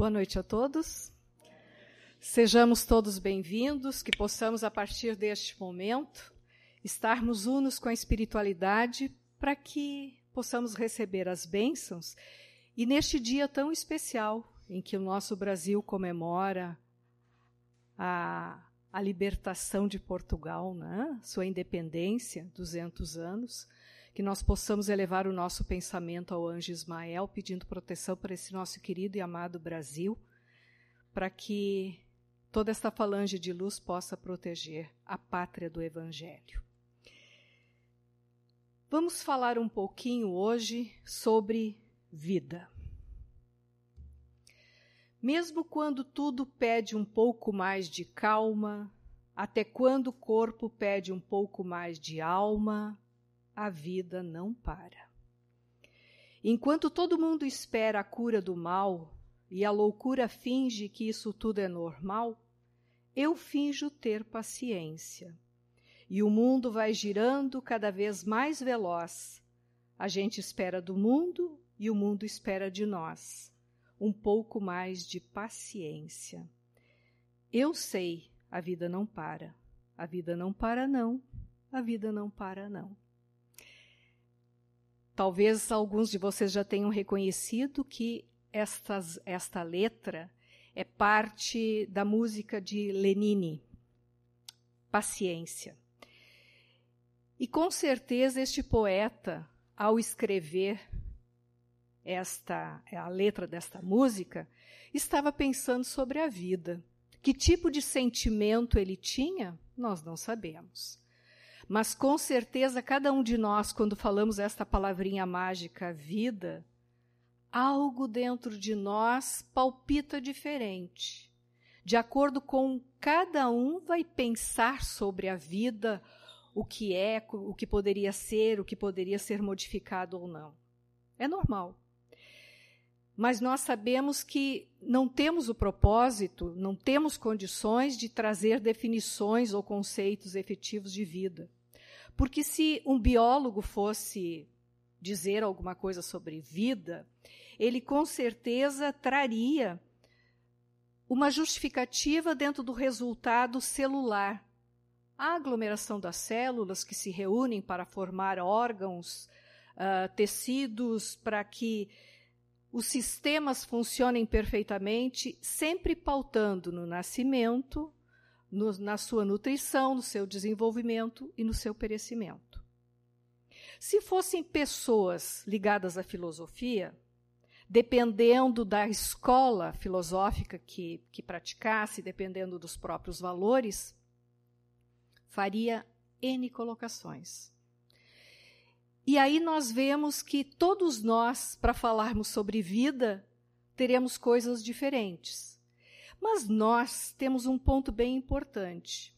Boa noite a todos. Sejamos todos bem-vindos, que possamos, a partir deste momento, estarmos unos com a espiritualidade para que possamos receber as bênçãos e neste dia tão especial em que o nosso Brasil comemora a, a libertação de Portugal, né? sua independência, 200 anos, que nós possamos elevar o nosso pensamento ao anjo Ismael, pedindo proteção para esse nosso querido e amado Brasil, para que toda esta falange de luz possa proteger a pátria do Evangelho. Vamos falar um pouquinho hoje sobre vida. Mesmo quando tudo pede um pouco mais de calma, até quando o corpo pede um pouco mais de alma, a vida não para. Enquanto todo mundo espera a cura do mal e a loucura finge que isso tudo é normal, eu finjo ter paciência. E o mundo vai girando cada vez mais veloz. A gente espera do mundo e o mundo espera de nós. Um pouco mais de paciência. Eu sei, a vida não para. A vida não para, não. A vida não para, não. Talvez alguns de vocês já tenham reconhecido que estas, esta letra é parte da música de Lenine, Paciência. E com certeza este poeta, ao escrever esta a letra desta música, estava pensando sobre a vida. Que tipo de sentimento ele tinha, nós não sabemos. Mas com certeza, cada um de nós, quando falamos esta palavrinha mágica, vida, algo dentro de nós palpita diferente. De acordo com cada um vai pensar sobre a vida, o que é, o que poderia ser, o que poderia ser modificado ou não. É normal. Mas nós sabemos que não temos o propósito, não temos condições de trazer definições ou conceitos efetivos de vida. Porque se um biólogo fosse dizer alguma coisa sobre vida, ele com certeza traria uma justificativa dentro do resultado celular. A aglomeração das células que se reúnem para formar órgãos, uh, tecidos, para que os sistemas funcionem perfeitamente, sempre pautando no nascimento, no, na sua nutrição, no seu desenvolvimento e no seu perecimento. Se fossem pessoas ligadas à filosofia, dependendo da escola filosófica que, que praticasse, dependendo dos próprios valores, faria N colocações. E aí nós vemos que todos nós, para falarmos sobre vida, teremos coisas diferentes. Mas nós temos um ponto bem importante.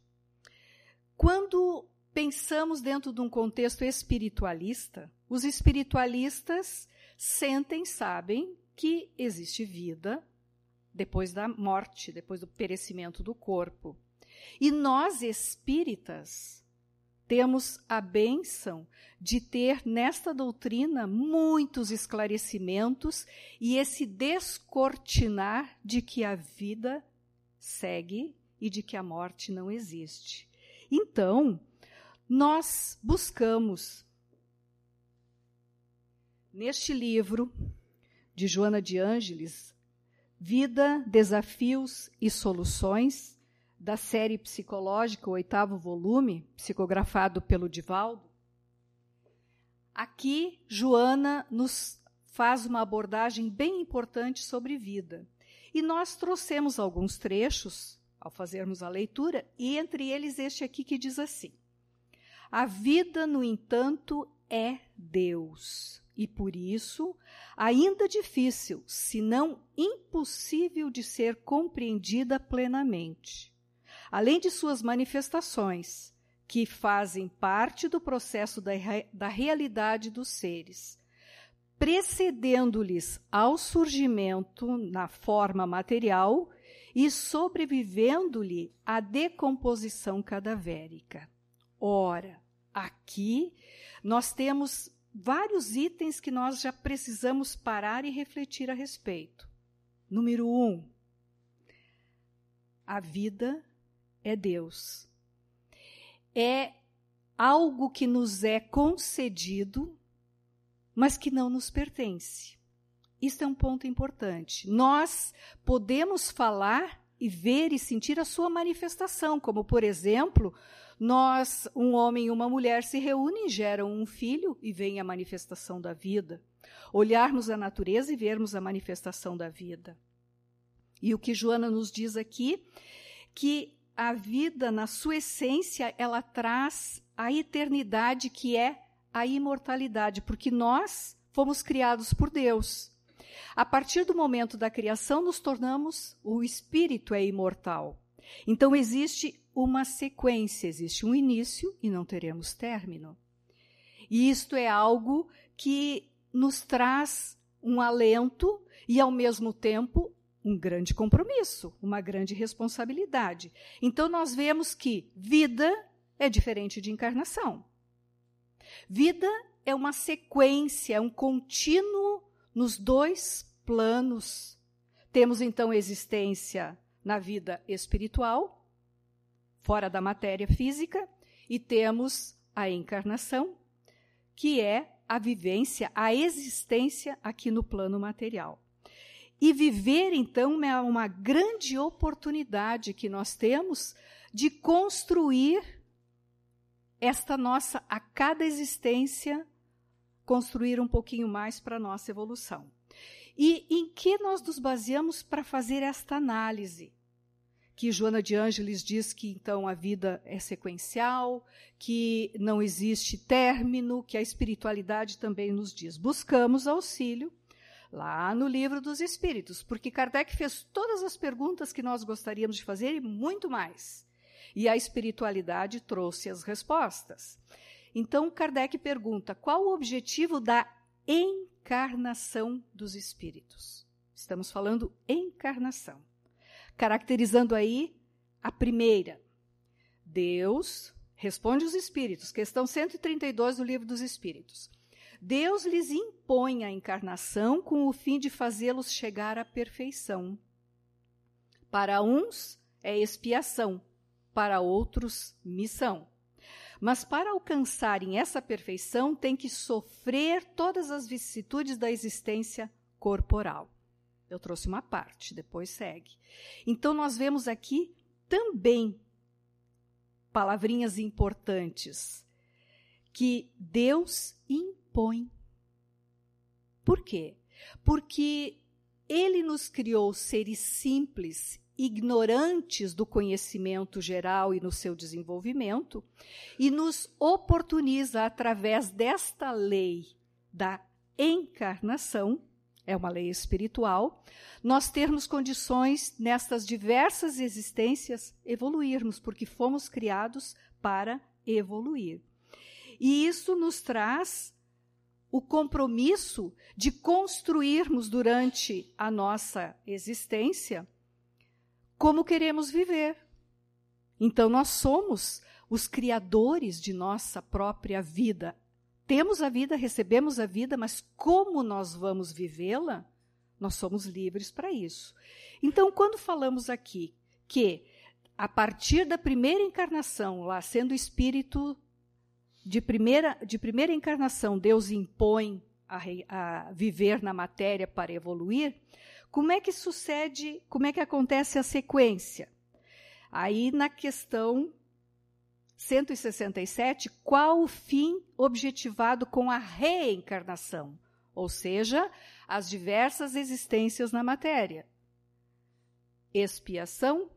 Quando pensamos dentro de um contexto espiritualista, os espiritualistas sentem, sabem que existe vida depois da morte, depois do perecimento do corpo. E nós espíritas temos a bênção de ter nesta doutrina muitos esclarecimentos e esse descortinar de que a vida segue e de que a morte não existe. Então, nós buscamos neste livro de Joana de Ângeles, Vida, Desafios e Soluções, da série psicológica, o oitavo volume, psicografado pelo Divaldo, aqui Joana nos faz uma abordagem bem importante sobre vida. E nós trouxemos alguns trechos ao fazermos a leitura, e entre eles este aqui que diz assim: A vida, no entanto, é Deus, e por isso, ainda difícil, se não impossível de ser compreendida plenamente além de suas manifestações, que fazem parte do processo da, da realidade dos seres, precedendo-lhes ao surgimento na forma material e sobrevivendo-lhe à decomposição cadavérica. Ora, aqui nós temos vários itens que nós já precisamos parar e refletir a respeito. Número um, a vida é Deus. É algo que nos é concedido, mas que não nos pertence. Isso é um ponto importante. Nós podemos falar e ver e sentir a sua manifestação, como por exemplo, nós, um homem e uma mulher se reúnem, geram um filho e vem a manifestação da vida. Olharmos a natureza e vermos a manifestação da vida. E o que Joana nos diz aqui, que a vida, na sua essência, ela traz a eternidade que é a imortalidade, porque nós fomos criados por Deus. A partir do momento da criação, nos tornamos, o espírito é imortal. Então existe uma sequência, existe um início e não teremos término. E isto é algo que nos traz um alento e, ao mesmo tempo, um grande compromisso, uma grande responsabilidade. Então, nós vemos que vida é diferente de encarnação. Vida é uma sequência, é um contínuo nos dois planos. Temos então existência na vida espiritual, fora da matéria física, e temos a encarnação, que é a vivência, a existência aqui no plano material. E viver, então, é uma grande oportunidade que nós temos de construir esta nossa, a cada existência, construir um pouquinho mais para a nossa evolução. E em que nós nos baseamos para fazer esta análise? Que Joana de Ângeles diz que então a vida é sequencial, que não existe término, que a espiritualidade também nos diz. Buscamos auxílio lá no livro dos Espíritos, porque Kardec fez todas as perguntas que nós gostaríamos de fazer e muito mais. E a espiritualidade trouxe as respostas. Então, Kardec pergunta: qual o objetivo da encarnação dos espíritos? Estamos falando encarnação. Caracterizando aí a primeira. Deus, responde os espíritos, questão 132 do livro dos espíritos. Deus lhes impõe a encarnação com o fim de fazê-los chegar à perfeição. Para uns é expiação, para outros, missão. Mas para alcançarem essa perfeição, tem que sofrer todas as vicissitudes da existência corporal. Eu trouxe uma parte, depois segue. Então, nós vemos aqui também palavrinhas importantes que Deus impõe. Por quê? Porque Ele nos criou seres simples ignorantes do conhecimento geral e no seu desenvolvimento, e nos oportuniza, através desta lei da encarnação, é uma lei espiritual, nós termos condições nestas diversas existências evoluirmos, porque fomos criados para evoluir. E isso nos traz o compromisso de construirmos durante a nossa existência como queremos viver. Então, nós somos os criadores de nossa própria vida. Temos a vida, recebemos a vida, mas como nós vamos vivê-la, nós somos livres para isso. Então, quando falamos aqui que, a partir da primeira encarnação, lá sendo espírito de primeira, de primeira encarnação, Deus impõe a, a viver na matéria para evoluir, como é que sucede, como é que acontece a sequência? Aí na questão 167, qual o fim objetivado com a reencarnação? Ou seja, as diversas existências na matéria. Expiação,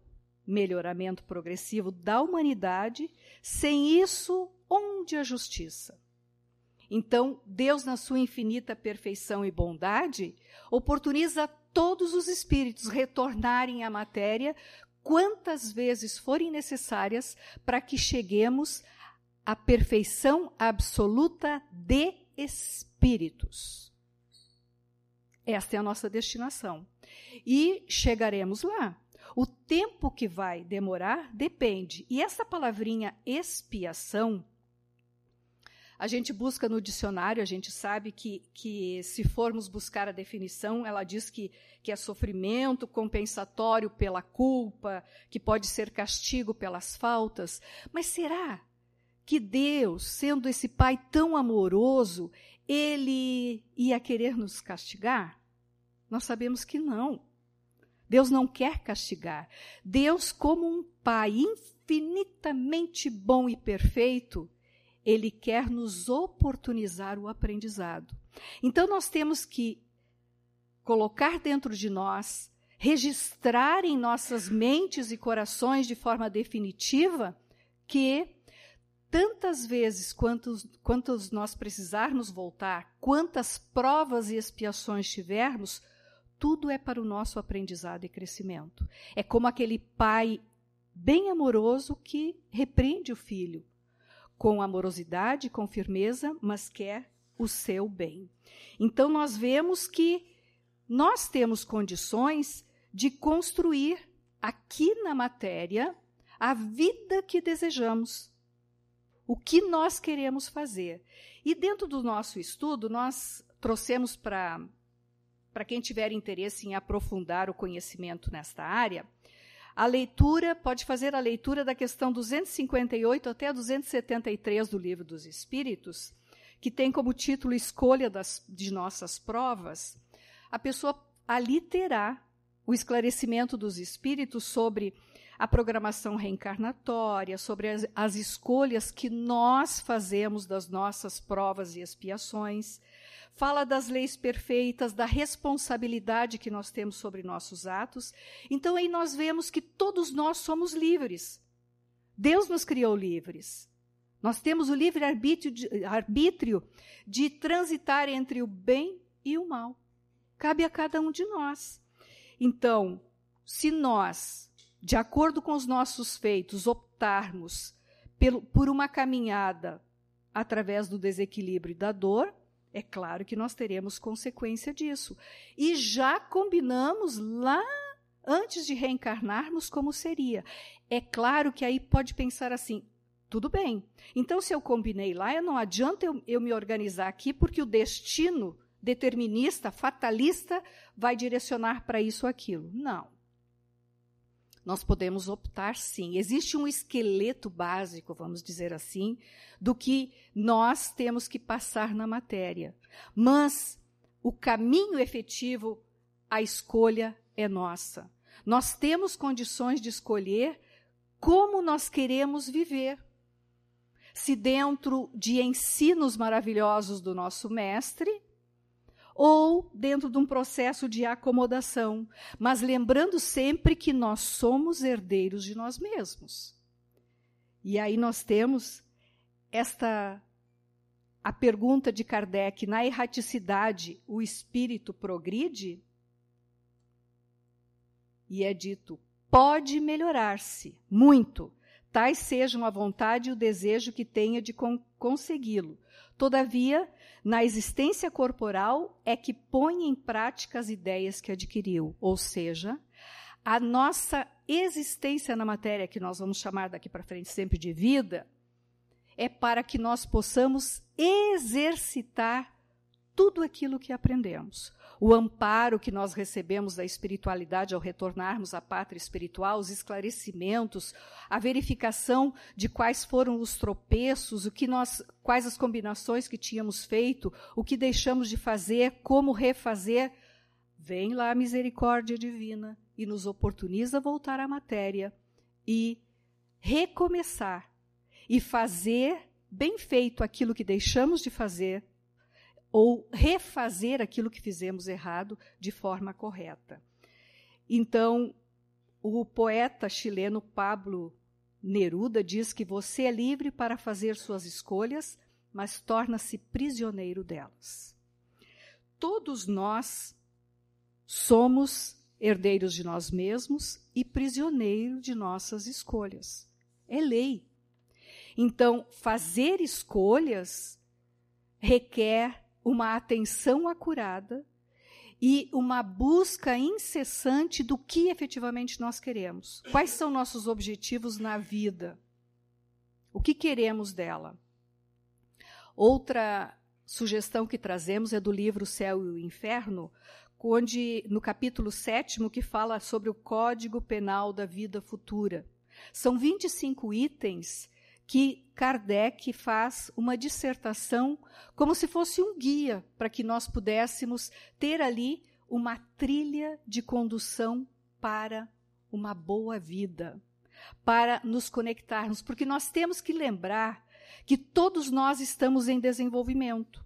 melhoramento progressivo da humanidade, sem isso, onde a justiça? Então, Deus, na sua infinita perfeição e bondade, oportuniza todos os espíritos retornarem à matéria quantas vezes forem necessárias para que cheguemos à perfeição absoluta de espíritos. Esta é a nossa destinação. E chegaremos lá. O tempo que vai demorar depende. E essa palavrinha expiação, a gente busca no dicionário, a gente sabe que, que se formos buscar a definição, ela diz que, que é sofrimento compensatório pela culpa, que pode ser castigo pelas faltas. Mas será que Deus, sendo esse Pai tão amoroso, ele ia querer nos castigar? Nós sabemos que não. Deus não quer castigar. Deus, como um Pai infinitamente bom e perfeito, ele quer nos oportunizar o aprendizado. Então nós temos que colocar dentro de nós, registrar em nossas mentes e corações de forma definitiva que tantas vezes quantos, quantos nós precisarmos voltar, quantas provas e expiações tivermos, tudo é para o nosso aprendizado e crescimento. É como aquele pai bem amoroso que repreende o filho com amorosidade, com firmeza, mas quer o seu bem. Então nós vemos que nós temos condições de construir aqui na matéria a vida que desejamos, o que nós queremos fazer. E dentro do nosso estudo, nós trouxemos para para quem tiver interesse em aprofundar o conhecimento nesta área, a leitura, pode fazer a leitura da questão 258 até 273 do Livro dos Espíritos, que tem como título Escolha das, de Nossas Provas. A pessoa ali terá o esclarecimento dos espíritos sobre a programação reencarnatória, sobre as, as, escolhas que nós fazemos das nossas provas e expiações, fala das leis perfeitas, da responsabilidade que nós temos sobre nossos atos. Então aí nós vemos que todos nós somos livres. Deus nos criou livres. Nós temos o livre arbítrio de, arbítrio de transitar entre o bem e o mal. Cabe a cada um de nós. Então, se nós, de acordo com os nossos feitos, optarmos pelo, por uma caminhada através do desequilíbrio e da dor, é claro que nós teremos consequência disso. E já combinamos lá antes de reencarnarmos como seria. É claro que aí pode pensar assim: tudo bem. Então, se eu combinei lá, não adianta eu, eu me organizar aqui, porque o destino determinista, fatalista, vai direcionar para isso ou aquilo. Não nós podemos optar sim. Existe um esqueleto básico, vamos dizer assim, do que nós temos que passar na matéria. Mas o caminho efetivo, a escolha é nossa. Nós temos condições de escolher como nós queremos viver. Se dentro de ensinos maravilhosos do nosso mestre, ou dentro de um processo de acomodação, mas lembrando sempre que nós somos herdeiros de nós mesmos. E aí nós temos esta a pergunta de Kardec, na erraticidade o espírito progride? E é dito, pode melhorar-se muito, tais sejam a vontade e o desejo que tenha de consegui-lo. Todavia, na existência corporal é que põe em prática as ideias que adquiriu, ou seja, a nossa existência na matéria, que nós vamos chamar daqui para frente sempre de vida, é para que nós possamos exercitar tudo aquilo que aprendemos. O amparo que nós recebemos da espiritualidade ao retornarmos à pátria espiritual, os esclarecimentos, a verificação de quais foram os tropeços, o que nós, quais as combinações que tínhamos feito, o que deixamos de fazer, como refazer, vem lá a misericórdia divina e nos oportuniza voltar à matéria e recomeçar e fazer bem feito aquilo que deixamos de fazer ou refazer aquilo que fizemos errado de forma correta. Então, o poeta chileno Pablo Neruda diz que você é livre para fazer suas escolhas, mas torna-se prisioneiro delas. Todos nós somos herdeiros de nós mesmos e prisioneiros de nossas escolhas. É lei. Então, fazer escolhas requer uma atenção acurada e uma busca incessante do que efetivamente nós queremos. Quais são nossos objetivos na vida? O que queremos dela? Outra sugestão que trazemos é do livro Céu e o Inferno, onde no capítulo 7 que fala sobre o Código Penal da Vida Futura. São 25 itens que Kardec faz uma dissertação como se fosse um guia para que nós pudéssemos ter ali uma trilha de condução para uma boa vida, para nos conectarmos, porque nós temos que lembrar que todos nós estamos em desenvolvimento.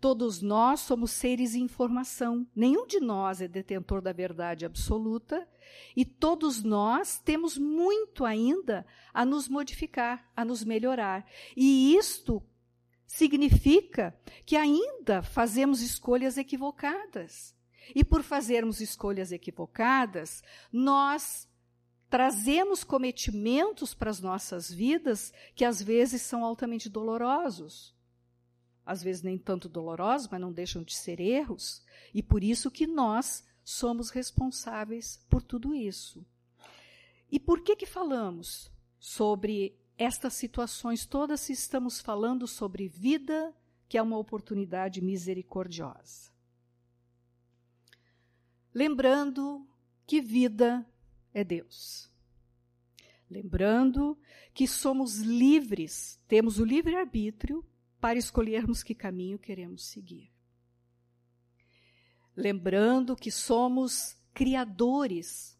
Todos nós somos seres em formação. Nenhum de nós é detentor da verdade absoluta e todos nós temos muito ainda a nos modificar, a nos melhorar. E isto significa que ainda fazemos escolhas equivocadas. E por fazermos escolhas equivocadas, nós trazemos cometimentos para as nossas vidas que às vezes são altamente dolorosos às vezes nem tanto dolorosos, mas não deixam de ser erros, e por isso que nós somos responsáveis por tudo isso. E por que que falamos sobre estas situações todas se estamos falando sobre vida, que é uma oportunidade misericordiosa? Lembrando que vida é Deus. Lembrando que somos livres, temos o livre-arbítrio para escolhermos que caminho queremos seguir. Lembrando que somos criadores,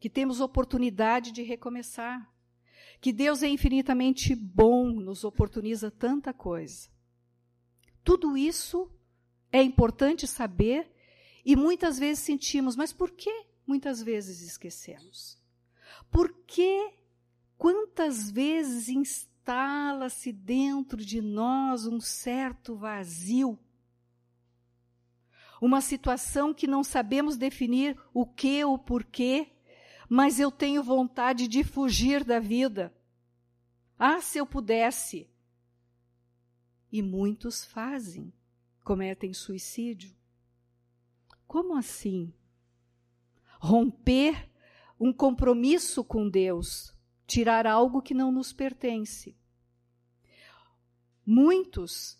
que temos oportunidade de recomeçar, que Deus é infinitamente bom, nos oportuniza tanta coisa. Tudo isso é importante saber e muitas vezes sentimos, mas por que muitas vezes esquecemos? Por que quantas vezes instala-se dentro de nós um certo vazio. Uma situação que não sabemos definir o que ou porquê, mas eu tenho vontade de fugir da vida. Ah, se eu pudesse! E muitos fazem, cometem suicídio. Como assim? Romper um compromisso com Deus, tirar algo que não nos pertence. Muitos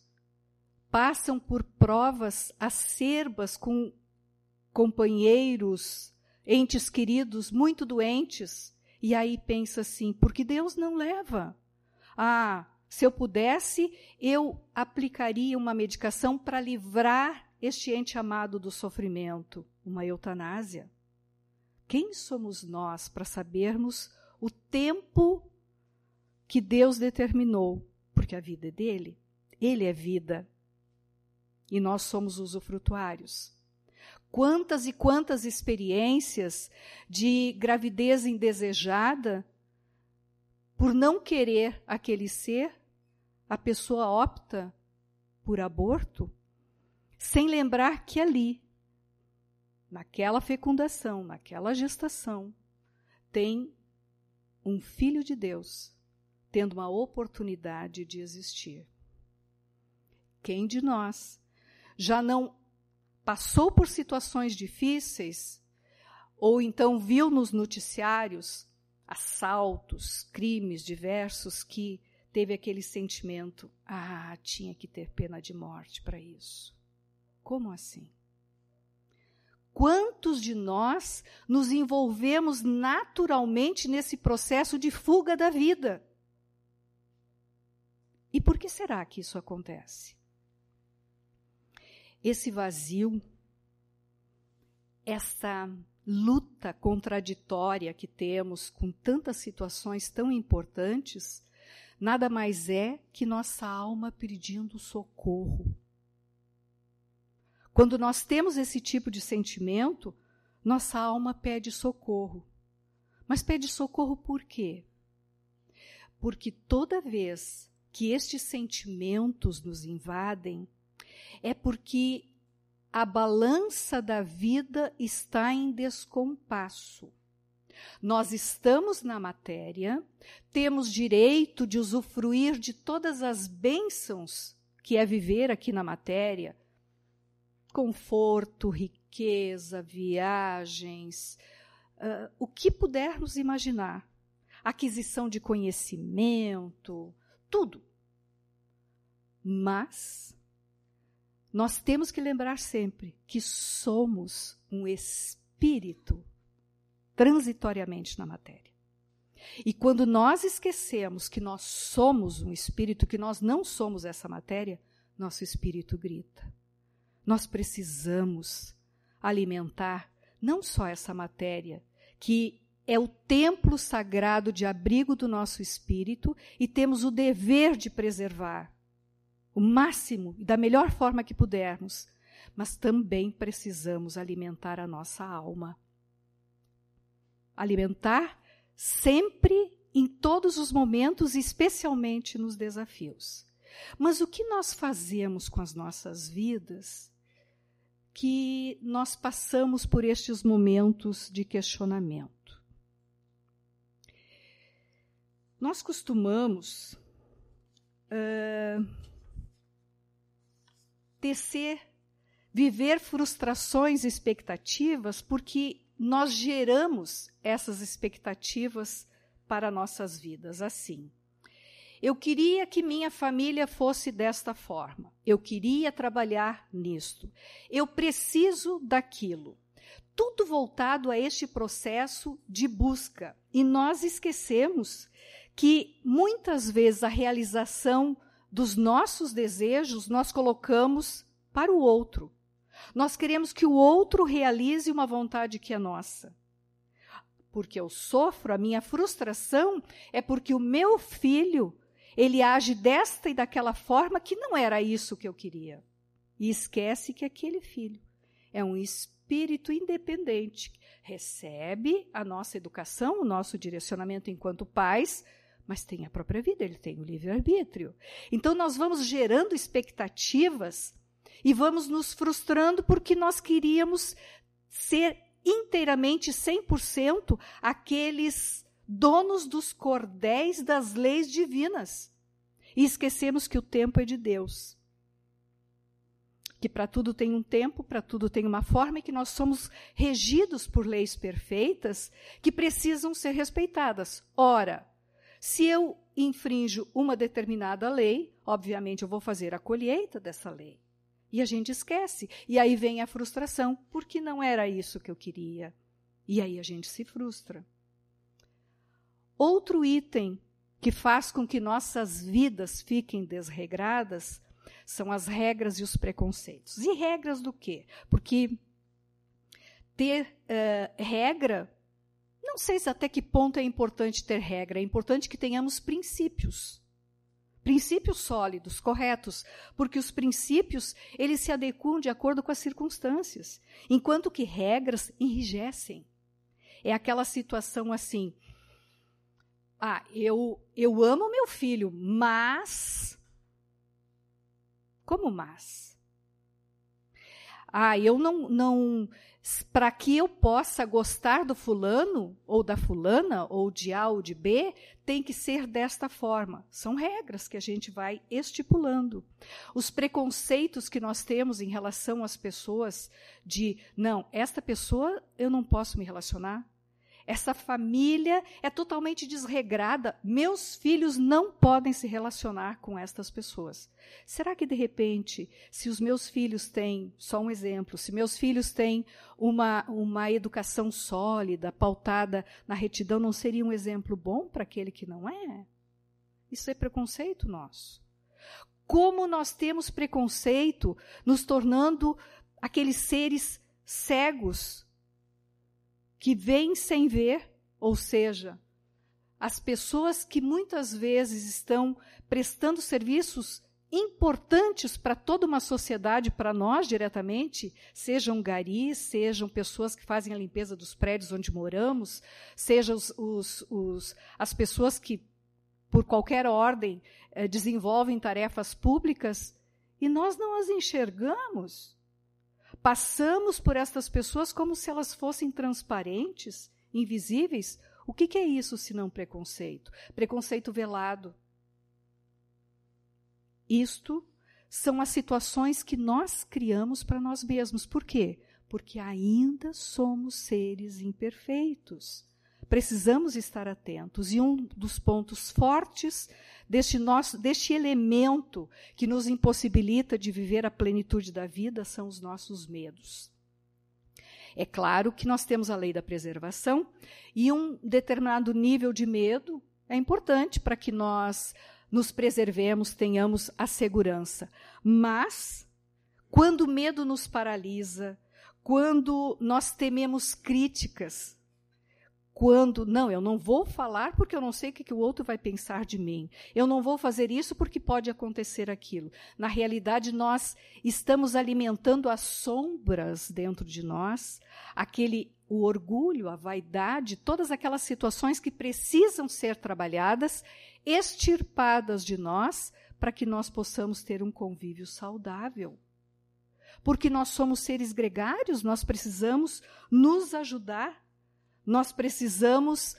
passam por provas acerbas com companheiros, entes queridos muito doentes, e aí pensa assim: por que Deus não leva? Ah, se eu pudesse, eu aplicaria uma medicação para livrar este ente amado do sofrimento, uma eutanásia. Quem somos nós para sabermos o tempo que Deus determinou porque a vida é dele. Ele é vida. E nós somos usufrutuários. Quantas e quantas experiências de gravidez indesejada, por não querer aquele ser, a pessoa opta por aborto, sem lembrar que ali, naquela fecundação, naquela gestação, tem um filho de Deus tendo uma oportunidade de existir. Quem de nós já não passou por situações difíceis ou então viu nos noticiários assaltos, crimes diversos que teve aquele sentimento: ah, tinha que ter pena de morte para isso. Como assim? Quantos de nós nos envolvemos naturalmente nesse processo de fuga da vida? E por que será que isso acontece? Esse vazio, essa luta contraditória que temos com tantas situações tão importantes, nada mais é que nossa alma pedindo socorro. Quando nós temos esse tipo de sentimento, nossa alma pede socorro. Mas pede socorro por quê? Porque toda vez que estes sentimentos nos invadem é porque a balança da vida está em descompasso. Nós estamos na matéria, temos direito de usufruir de todas as bênçãos que é viver aqui na matéria: conforto, riqueza, viagens, uh, o que pudermos imaginar, aquisição de conhecimento, tudo. Mas nós temos que lembrar sempre que somos um espírito transitoriamente na matéria. E quando nós esquecemos que nós somos um espírito, que nós não somos essa matéria, nosso espírito grita. Nós precisamos alimentar não só essa matéria, que é o templo sagrado de abrigo do nosso espírito e temos o dever de preservar o máximo e da melhor forma que pudermos, mas também precisamos alimentar a nossa alma. Alimentar sempre, em todos os momentos, especialmente nos desafios. Mas o que nós fazemos com as nossas vidas que nós passamos por estes momentos de questionamento? Nós costumamos uh, tecer, viver frustrações e expectativas porque nós geramos essas expectativas para nossas vidas assim. Eu queria que minha família fosse desta forma. Eu queria trabalhar nisto. Eu preciso daquilo. Tudo voltado a este processo de busca. E nós esquecemos que muitas vezes a realização dos nossos desejos nós colocamos para o outro. Nós queremos que o outro realize uma vontade que é nossa. Porque eu sofro, a minha frustração é porque o meu filho, ele age desta e daquela forma que não era isso que eu queria. E esquece que aquele filho é um espírito independente, recebe a nossa educação, o nosso direcionamento enquanto pais, mas tem a própria vida, ele tem o livre-arbítrio. Então nós vamos gerando expectativas e vamos nos frustrando porque nós queríamos ser inteiramente 100% aqueles donos dos cordéis das leis divinas. E esquecemos que o tempo é de Deus. Que para tudo tem um tempo, para tudo tem uma forma e que nós somos regidos por leis perfeitas que precisam ser respeitadas. Ora, se eu infrinjo uma determinada lei, obviamente eu vou fazer a colheita dessa lei. E a gente esquece. E aí vem a frustração, porque não era isso que eu queria. E aí a gente se frustra. Outro item que faz com que nossas vidas fiquem desregradas são as regras e os preconceitos. E regras do quê? Porque ter uh, regra, não sei se até que ponto é importante ter regra, é importante que tenhamos princípios princípios sólidos, corretos, porque os princípios, eles se adequam de acordo com as circunstâncias, enquanto que regras enrijecem. É aquela situação assim: ah, eu eu amo meu filho, mas como mas? Ah, eu não não para que eu possa gostar do fulano, ou da fulana, ou de A ou de B, tem que ser desta forma. São regras que a gente vai estipulando. Os preconceitos que nós temos em relação às pessoas, de, não, esta pessoa eu não posso me relacionar, essa família é totalmente desregrada. Meus filhos não podem se relacionar com estas pessoas. Será que, de repente, se os meus filhos têm, só um exemplo, se meus filhos têm uma, uma educação sólida, pautada na retidão, não seria um exemplo bom para aquele que não é? Isso é preconceito nosso. Como nós temos preconceito, nos tornando aqueles seres cegos que vêm sem ver, ou seja, as pessoas que muitas vezes estão prestando serviços importantes para toda uma sociedade, para nós diretamente, sejam garis, sejam pessoas que fazem a limpeza dos prédios onde moramos, sejam os, os, os, as pessoas que, por qualquer ordem, eh, desenvolvem tarefas públicas, e nós não as enxergamos. Passamos por estas pessoas como se elas fossem transparentes, invisíveis. O que, que é isso senão preconceito? Preconceito velado. Isto são as situações que nós criamos para nós mesmos. Por quê? Porque ainda somos seres imperfeitos. Precisamos estar atentos. E um dos pontos fortes deste, nosso, deste elemento que nos impossibilita de viver a plenitude da vida são os nossos medos. É claro que nós temos a lei da preservação e um determinado nível de medo é importante para que nós nos preservemos, tenhamos a segurança. Mas, quando o medo nos paralisa, quando nós tememos críticas, quando, não, eu não vou falar porque eu não sei o que, que o outro vai pensar de mim. Eu não vou fazer isso porque pode acontecer aquilo. Na realidade, nós estamos alimentando as sombras dentro de nós, aquele o orgulho, a vaidade, todas aquelas situações que precisam ser trabalhadas, extirpadas de nós, para que nós possamos ter um convívio saudável. Porque nós somos seres gregários, nós precisamos nos ajudar nós precisamos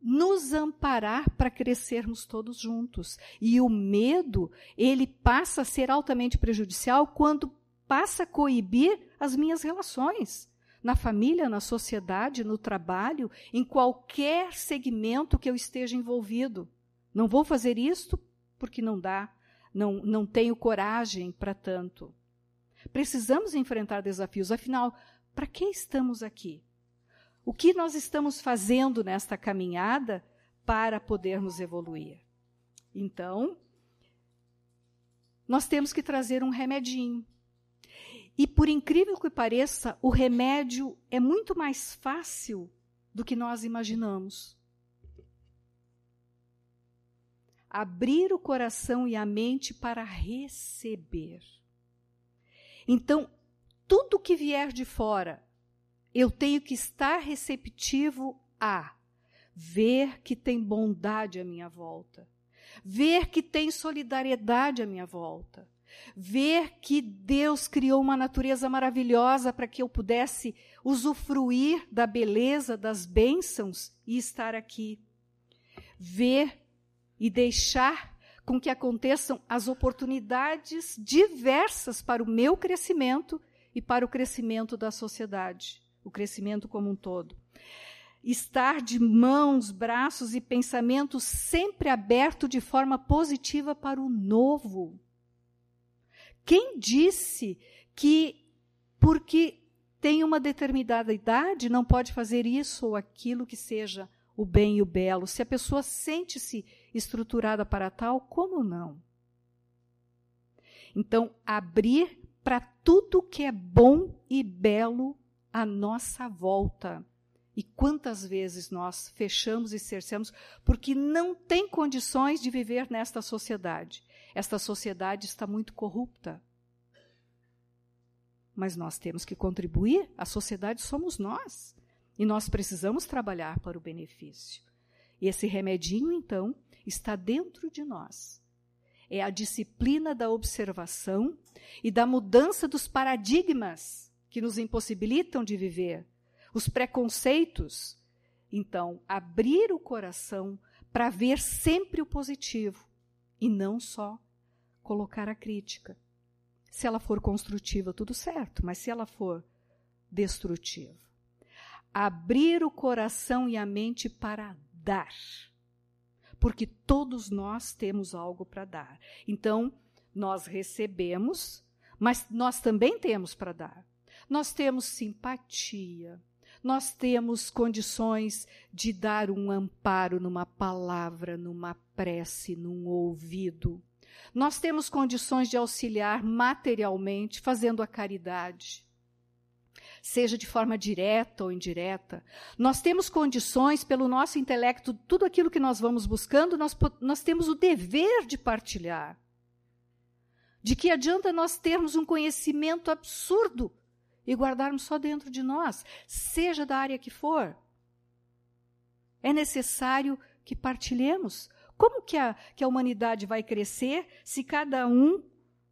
nos amparar para crescermos todos juntos. E o medo, ele passa a ser altamente prejudicial quando passa a coibir as minhas relações. Na família, na sociedade, no trabalho, em qualquer segmento que eu esteja envolvido. Não vou fazer isto porque não dá, não, não tenho coragem para tanto. Precisamos enfrentar desafios, afinal, para que estamos aqui? O que nós estamos fazendo nesta caminhada para podermos evoluir? Então, nós temos que trazer um remedinho. E por incrível que pareça, o remédio é muito mais fácil do que nós imaginamos. Abrir o coração e a mente para receber. Então, tudo que vier de fora, eu tenho que estar receptivo a ver que tem bondade à minha volta, ver que tem solidariedade à minha volta, ver que Deus criou uma natureza maravilhosa para que eu pudesse usufruir da beleza, das bênçãos e estar aqui. Ver e deixar com que aconteçam as oportunidades diversas para o meu crescimento e para o crescimento da sociedade o crescimento como um todo. Estar de mãos, braços e pensamentos sempre aberto de forma positiva para o novo. Quem disse que porque tem uma determinada idade não pode fazer isso ou aquilo que seja o bem e o belo? Se a pessoa sente-se estruturada para tal, como não? Então, abrir para tudo que é bom e belo à nossa volta. E quantas vezes nós fechamos e cercamos porque não tem condições de viver nesta sociedade. Esta sociedade está muito corrupta. Mas nós temos que contribuir, a sociedade somos nós. E nós precisamos trabalhar para o benefício. E esse remedinho, então, está dentro de nós. É a disciplina da observação e da mudança dos paradigmas que nos impossibilitam de viver, os preconceitos. Então, abrir o coração para ver sempre o positivo e não só colocar a crítica. Se ela for construtiva, tudo certo, mas se ela for destrutiva. Abrir o coração e a mente para dar. Porque todos nós temos algo para dar. Então, nós recebemos, mas nós também temos para dar. Nós temos simpatia, nós temos condições de dar um amparo numa palavra, numa prece, num ouvido. Nós temos condições de auxiliar materialmente, fazendo a caridade. Seja de forma direta ou indireta. Nós temos condições, pelo nosso intelecto, tudo aquilo que nós vamos buscando, nós, nós temos o dever de partilhar. De que adianta nós termos um conhecimento absurdo e guardarmos só dentro de nós, seja da área que for. É necessário que partilhemos. Como que a, que a humanidade vai crescer se cada um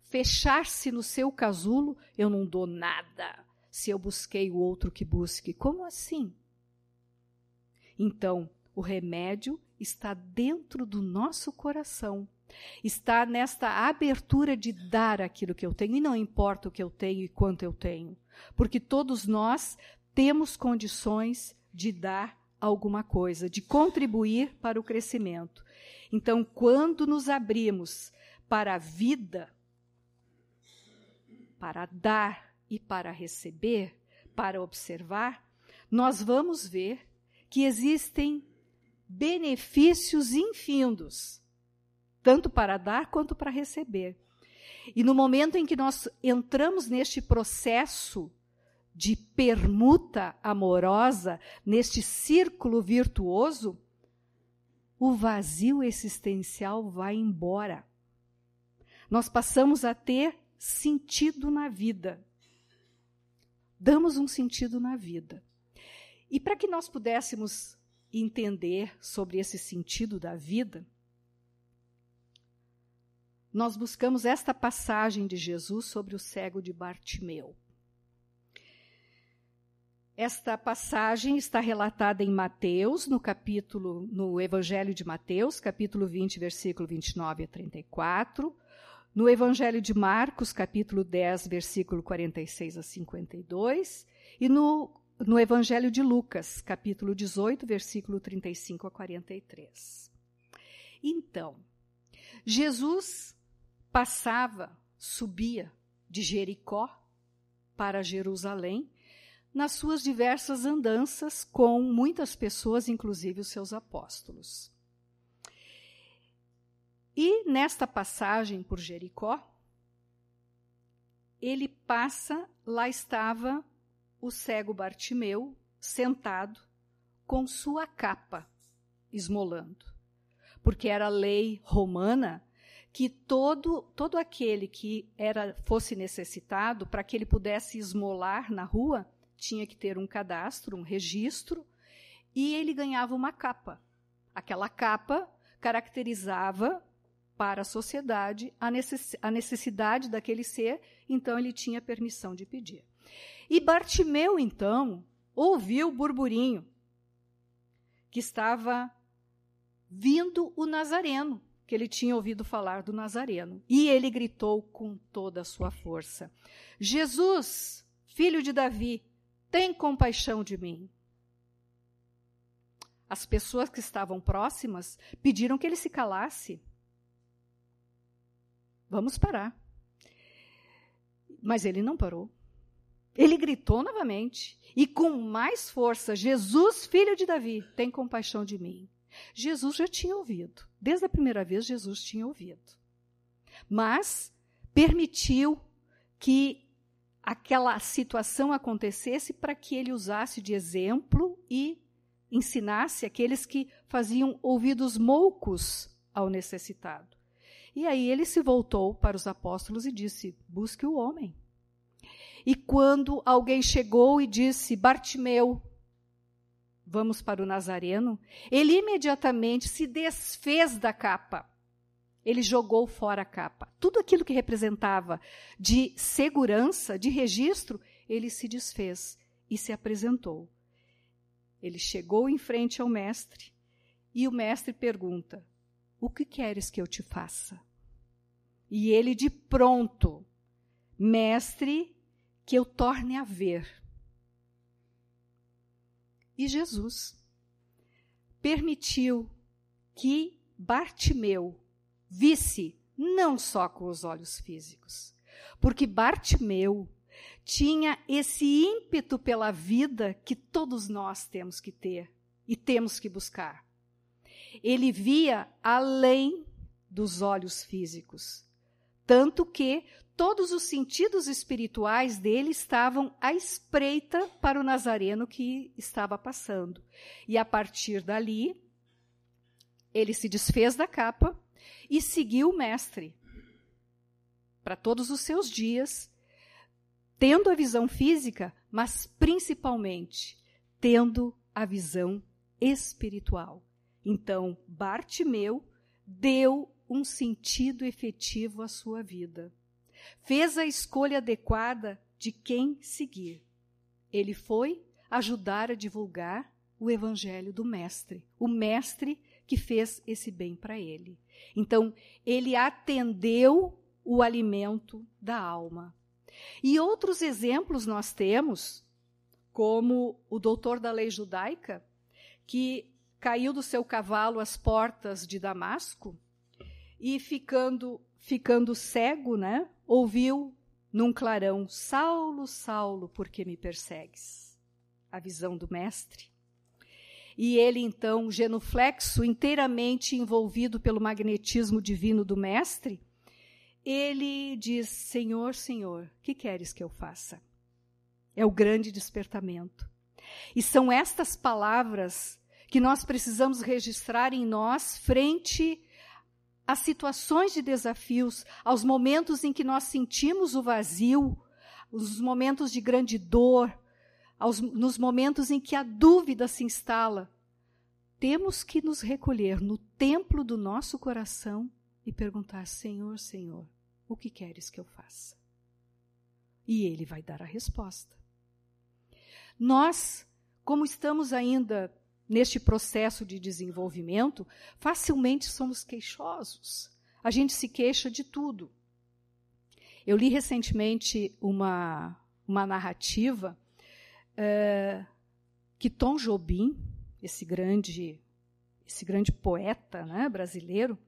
fechar-se no seu casulo? Eu não dou nada se eu busquei o outro que busque. Como assim? Então, o remédio está dentro do nosso coração. Está nesta abertura de dar aquilo que eu tenho, e não importa o que eu tenho e quanto eu tenho porque todos nós temos condições de dar alguma coisa, de contribuir para o crescimento. Então, quando nos abrimos para a vida, para dar e para receber, para observar, nós vamos ver que existem benefícios infindos, tanto para dar quanto para receber. E no momento em que nós entramos neste processo de permuta amorosa, neste círculo virtuoso, o vazio existencial vai embora. Nós passamos a ter sentido na vida. Damos um sentido na vida. E para que nós pudéssemos entender sobre esse sentido da vida, nós buscamos esta passagem de Jesus sobre o cego de Bartimeu. Esta passagem está relatada em Mateus, no capítulo, no Evangelho de Mateus, capítulo 20, versículo 29 a 34, no Evangelho de Marcos, capítulo 10, versículo 46 a 52, e no, no Evangelho de Lucas, capítulo 18, versículo 35 a 43. Então, Jesus passava, subia de Jericó para Jerusalém, nas suas diversas andanças com muitas pessoas, inclusive os seus apóstolos. E nesta passagem por Jericó, ele passa, lá estava o cego Bartimeu, sentado, com sua capa esmolando. Porque era lei romana que todo, todo aquele que era fosse necessitado, para que ele pudesse esmolar na rua, tinha que ter um cadastro, um registro, e ele ganhava uma capa. Aquela capa caracterizava para a sociedade a, necessidade daquele ser, então ele tinha permissão de pedir. E Bartimeu, então, ouviu o burburinho que estava vindo o Nazareno, que ele tinha ouvido falar do Nazareno. E ele gritou com toda a sua força: Jesus, filho de Davi, tem compaixão de mim. As pessoas que estavam próximas pediram que ele se calasse. Vamos parar. Mas ele não parou. Ele gritou novamente e com mais força: Jesus, filho de Davi, tem compaixão de mim. Jesus já tinha ouvido. Desde a primeira vez, Jesus tinha ouvido. Mas permitiu que aquela situação acontecesse para que ele usasse de exemplo e ensinasse aqueles que faziam ouvidos moucos ao necessitado. E aí ele se voltou para os apóstolos e disse: Busque o homem. E quando alguém chegou e disse: Bartimeu, vamos para o Nazareno, ele imediatamente se desfez da capa ele jogou fora a capa. Tudo aquilo que representava de segurança, de registro, ele se desfez e se apresentou. Ele chegou em frente ao mestre e o mestre pergunta: O que queres que eu te faça? E ele de pronto, mestre, que eu torne a ver. E Jesus permitiu que Bartimeu visse não só com os olhos físicos, porque Bartimeu tinha esse ímpeto pela vida que todos nós temos que ter e temos que buscar. Ele via além dos olhos físicos, tanto que todos os sentidos espirituais dele estavam à espreita para o nazareno que estava passando. E a partir dali, ele se desfez da capa e seguiu o Mestre para todos os seus dias, tendo a visão física, mas principalmente tendo a visão espiritual. Então, Bartimeu deu um sentido efetivo à sua vida. Fez a escolha adequada de quem seguir. Ele foi ajudar a divulgar o evangelho do mestre, o mestre que fez esse bem para ele. Então, ele atendeu o alimento da alma. E outros exemplos nós temos, como o doutor da lei judaica, que caiu do seu cavalo às portas de Damasco e ficando ficando cego, né, ouviu num clarão: Saulo, Saulo, por que me persegues? A visão do mestre. E ele, então, genuflexo, inteiramente envolvido pelo magnetismo divino do mestre, ele diz: Senhor, Senhor, que queres que eu faça? É o grande despertamento. E são estas palavras que nós precisamos registrar em nós frente às situações de desafios, aos momentos em que nós sentimos o vazio, os momentos de grande dor, aos, nos momentos em que a dúvida se instala. Temos que nos recolher no templo do nosso coração e perguntar: Senhor, Senhor, o que queres que eu faça? E Ele vai dar a resposta. Nós, como estamos ainda neste processo de desenvolvimento, facilmente somos queixosos. A gente se queixa de tudo. Eu li recentemente uma, uma narrativa é, que Tom Jobim, esse grande, esse grande poeta né, brasileiro,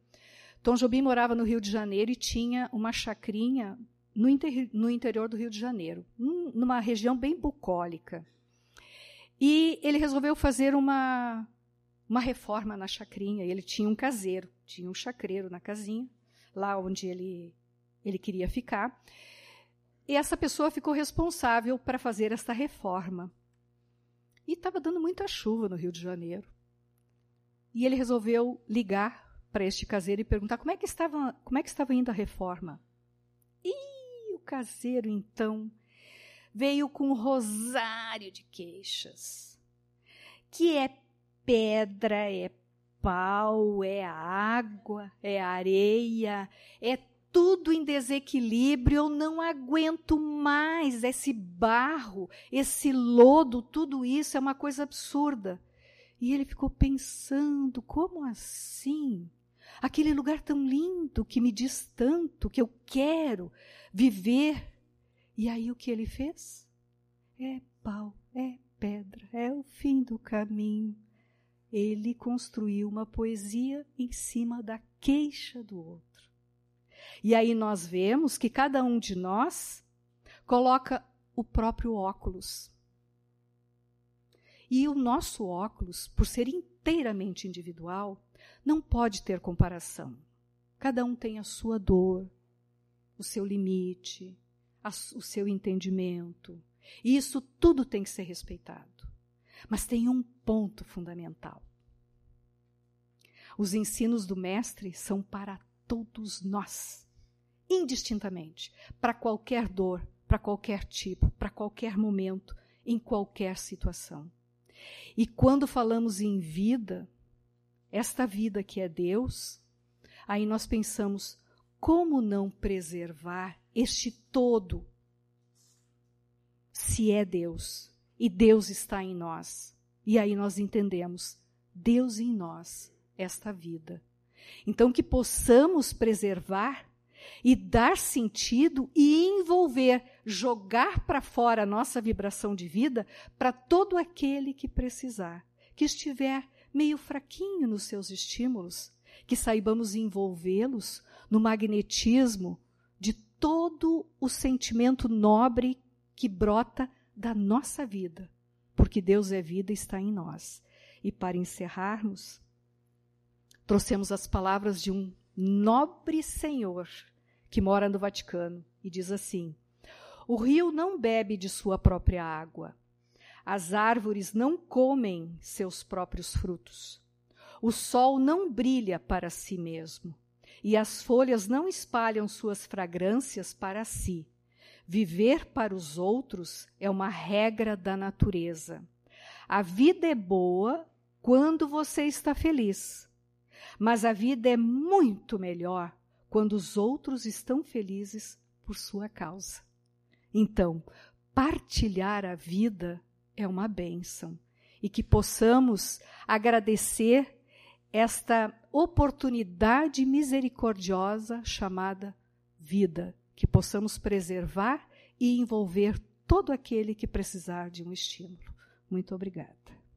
Tom Jobim morava no Rio de Janeiro e tinha uma chacrinha no, inter, no interior do Rio de Janeiro, numa região bem bucólica. E ele resolveu fazer uma, uma reforma na chacrinha. Ele tinha um caseiro, tinha um chacreiro na casinha, lá onde ele, ele queria ficar. E essa pessoa ficou responsável para fazer esta reforma. E estava dando muita chuva no Rio de Janeiro. E ele resolveu ligar para este caseiro e perguntar como é que estava, como é que estava indo a reforma. E o caseiro então veio com um rosário de queixas, que é pedra, é pau, é água, é areia, é tudo em desequilíbrio, eu não aguento mais esse barro, esse lodo, tudo isso é uma coisa absurda. E ele ficou pensando: como assim? Aquele lugar tão lindo que me diz tanto, que eu quero viver e aí o que ele fez? É pau, é pedra, é o fim do caminho. Ele construiu uma poesia em cima da queixa do outro. E aí nós vemos que cada um de nós coloca o próprio óculos. E o nosso óculos, por ser inteiramente individual, não pode ter comparação. Cada um tem a sua dor, o seu limite, o seu entendimento. E isso tudo tem que ser respeitado. Mas tem um ponto fundamental. Os ensinos do Mestre são para todos nós, indistintamente, para qualquer dor, para qualquer tipo, para qualquer momento, em qualquer situação. E quando falamos em vida, esta vida que é Deus, aí nós pensamos como não preservar este todo, se é Deus e Deus está em nós. E aí nós entendemos Deus em nós, esta vida. Então, que possamos preservar e dar sentido e envolver, jogar para fora a nossa vibração de vida para todo aquele que precisar, que estiver meio fraquinho nos seus estímulos, que saibamos envolvê-los no magnetismo todo o sentimento nobre que brota da nossa vida, porque Deus é vida e está em nós. E para encerrarmos, trouxemos as palavras de um nobre senhor que mora no Vaticano e diz assim: O rio não bebe de sua própria água, as árvores não comem seus próprios frutos, o sol não brilha para si mesmo e as folhas não espalham suas fragrâncias para si. Viver para os outros é uma regra da natureza. A vida é boa quando você está feliz, mas a vida é muito melhor quando os outros estão felizes por sua causa. Então, partilhar a vida é uma bênção e que possamos agradecer esta oportunidade misericordiosa chamada vida, que possamos preservar e envolver todo aquele que precisar de um estímulo. Muito obrigada.